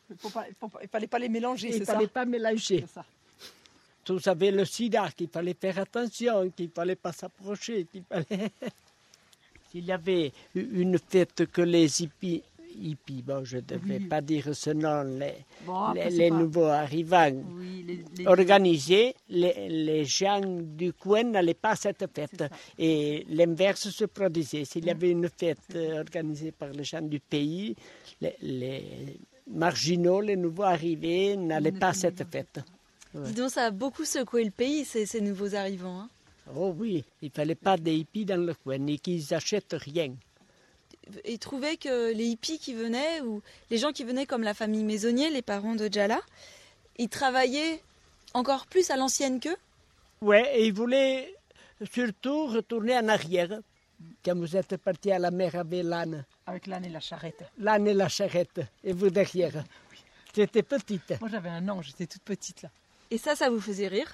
Il fallait pas les mélanger, Il c'est ne ça. fallait pas mélanger. C'est ça. Vous savez, le sida, qu'il fallait faire attention, qu'il ne fallait pas s'approcher, qu'il fallait... *laughs* S'il y avait une fête que les hippies, bon, je ne devais Oui. pas dire ce nom, les, Bon, après, les, c'est les pas- nouveaux arrivants Oui, les- les- organisaient, les, les gens du coin n'allaient pas à cette fête. Et l'inverse se produisait. S'il y avait une fête euh, organisée par les gens du pays, les, les marginaux, les nouveaux arrivés, n'allaient pas à cette fête. Ouais. Dis donc, ça a beaucoup secoué le pays, ces, ces nouveaux arrivants. hein. Oh oui, il fallait pas des hippies dans le coin et qu'ils achètent rien. Et trouvaient que les hippies qui venaient, ou les gens qui venaient comme la famille Maisonnier, les parents de Jala, ils travaillaient encore plus à l'ancienne qu'eux. Ouais, et ils voulaient surtout retourner en arrière. Quand vous êtes parti à la mer avec l'âne, Avec l'âne et la charrette. l'âne et la charrette, et vous derrière. C'était petite. Moi j'avais un an, j'étais toute petite là. Et ça, ça vous faisait rire?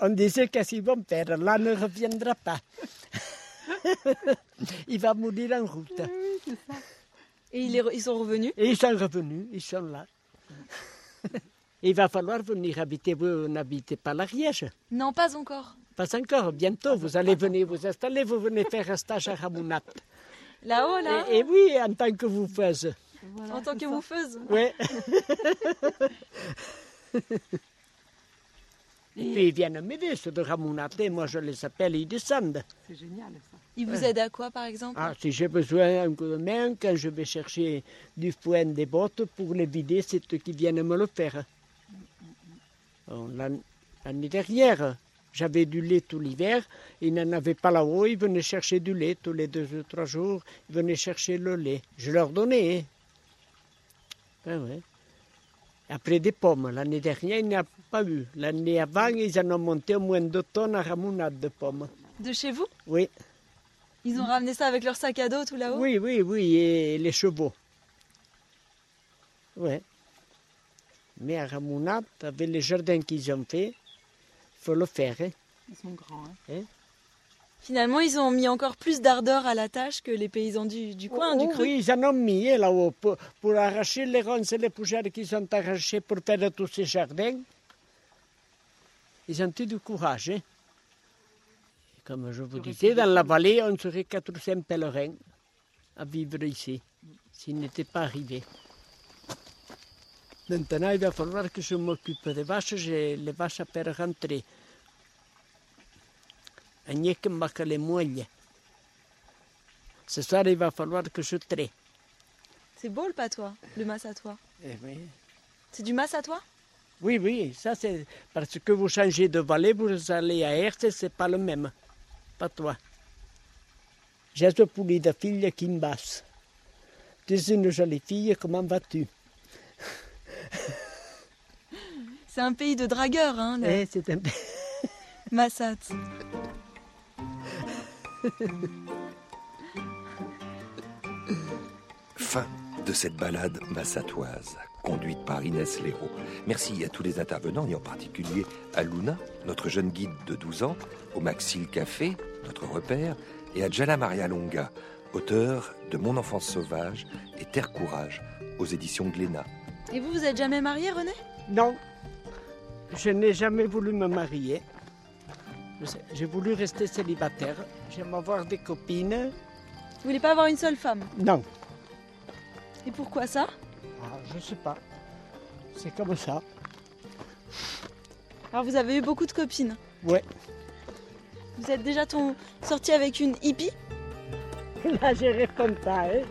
On disait qu'est-ce qu'ils vont faire L'âne ne reviendra pas. *laughs* *laughs* il va mourir en route. Et ils, ils sont revenus? Et ils sont revenus, ils sont là. *laughs* il va falloir venir habiter. Vous n'habitez pas l'Ariège Non, pas encore. Pas encore, bientôt. Vous allez venir vous installer, vous venez faire un stage à Ramounat. Là-haut, là Et, et oui, en tant que vous faites. En tant que moufeuse Oui. *laughs* Et puis ils viennent m'aider, ceux de Ramounat, et moi je les appelle, ils descendent. C'est génial ça. Ils vous aident à quoi, par exemple Ah, si j'ai besoin d'un coup de main, quand je vais chercher du foin des bottes pour les vider, c'est eux qui viennent me le faire. Bon, l'an- L'année dernière, j'avais du lait tout l'hiver, ils n'en avaient pas là-haut, ils venaient chercher du lait tous les deux ou trois jours, ils venaient chercher le lait. Je leur donnais. ouais. Après des pommes, l'année dernière, il n'y a pas eu. L'année avant, ils en ont monté au moins deux tonnes à ramounade de pommes. De chez vous Oui. Ils ont ramené ça avec leur sac à dos tout là-haut Oui, oui, oui, et les chevaux. Ouais. Mais à Ramouna, avec les jardins qu'ils ont fait, il faut le faire. Hein. Ils sont grands. Hein. Hein? Finalement, ils ont mis encore plus d'ardeur à la tâche que les paysans du, du coin, du Oh, cru. Oui, ils en ont mis hein, là-haut pour, pour arracher les ronces et les fougères qu'ils ont arrachées pour faire tous ces jardins. Ils ont eu du courage. hein. Et Comme je vous disais, dans la vallée, on serait 400 pèlerins à vivre ici, s'ils n'étaient pas arrivés. Maintenant, il va falloir que je m'occupe des vaches. J'ai les vaches à faire rentrer. Agnès m'a les moelles. Ce soir, il va falloir que je traite. C'est beau le patois, le massatois. Eh oui. C'est du massatois Oui, oui, ça c'est parce que vous changez de vallée, vous allez à Herse, c'est pas le même. Pas toi. J'ai ce poulet de fille qui me basse. Tu es une jolie fille, comment vas-tu? C'est un pays de dragueurs, hein, Eh, c'est un Massat. Fin de cette balade massatoise, conduite par Inès Léraud. Merci à tous les intervenants, et en particulier à Luna, notre jeune guide de 12 ans, au Maxil Café, notre repère, et à Jala Maria Longa, auteur de Mon enfance sauvage et Terre Courage, aux éditions Glénat. Et vous, vous êtes jamais marié, René? Non, je n'ai jamais voulu me marier. J'ai voulu rester célibataire. J'aime avoir des copines. Vous voulez pas avoir une seule femme? Non, Et pourquoi ça? Ah, je sais pas. C'est comme ça. Alors vous avez eu beaucoup de copines? Ouais. Vous êtes déjà ton... sorti avec une hippie? *laughs* Là, je réponds pas. Hein.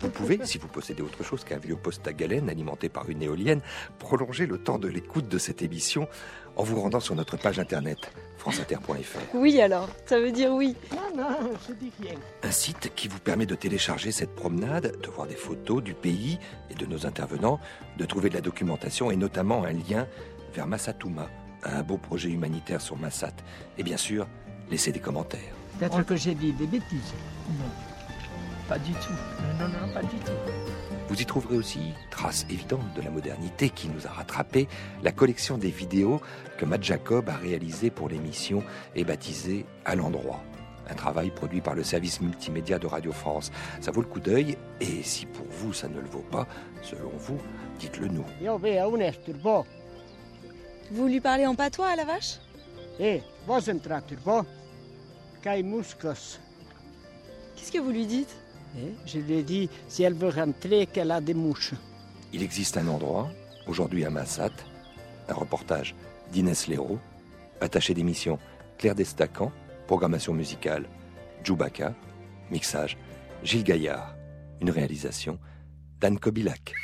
Vous pouvez, si vous possédez autre chose qu'un vieux poste à galène alimenté par une éolienne, prolonger le temps de l'écoute de cette émission en vous rendant sur notre page internet franceinter.fr. Oui alors, ça veut dire oui. Non, non, je dis rien. Un site qui vous permet de télécharger cette promenade, de voir des photos du pays et de nos intervenants, de trouver de la documentation et notamment un lien vers Massatouma, un beau projet humanitaire sur Massat. Et bien sûr, laissez des commentaires. Peut-être que j'ai dit des bêtises. Non, pas du tout. Non, non, non, pas du tout. Vous y trouverez aussi, trace évidente de la modernité qui nous a rattrapés, la collection des vidéos que Matt Jacob a réalisées pour l'émission et baptisée À l'endroit. Un travail produit par le service multimédia de Radio France. Ça vaut le coup d'œil et si pour vous ça ne le vaut pas, selon vous, dites-le nous. Vous lui parlez en patois à la vache? Eh. Qu'est-ce que vous lui dites? Je lui ai dit, si elle veut rentrer, qu'elle a des mouches. Il existe un endroit, aujourd'hui à Massat, un reportage d'Inès Léraud, attaché d'émission Claire Destacan, programmation musicale Djoubaka, mixage Gilles Gaillard, une réalisation d'Anne Kobilac.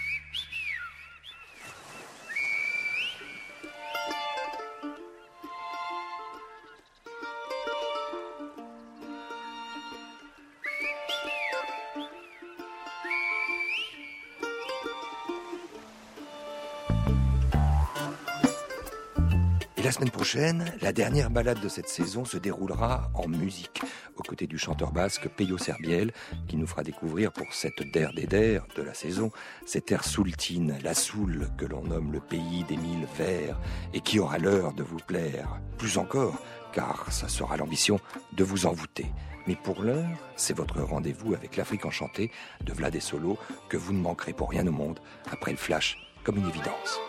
Semaine prochaine, la dernière balade de cette saison se déroulera en musique, aux côtés du chanteur basque Peyo Serbiel, qui nous fera découvrir pour cette der des der de la saison, cette terre soultine, la Soule, que l'on nomme le pays des mille vers, et qui aura l'heure de vous plaire. Plus encore, car ça sera l'ambition de vous envoûter. Mais pour l'heure, c'est votre rendez-vous avec l'Afrique enchantée de Vlad Solo que vous ne manquerez pour rien au monde après le flash comme une évidence.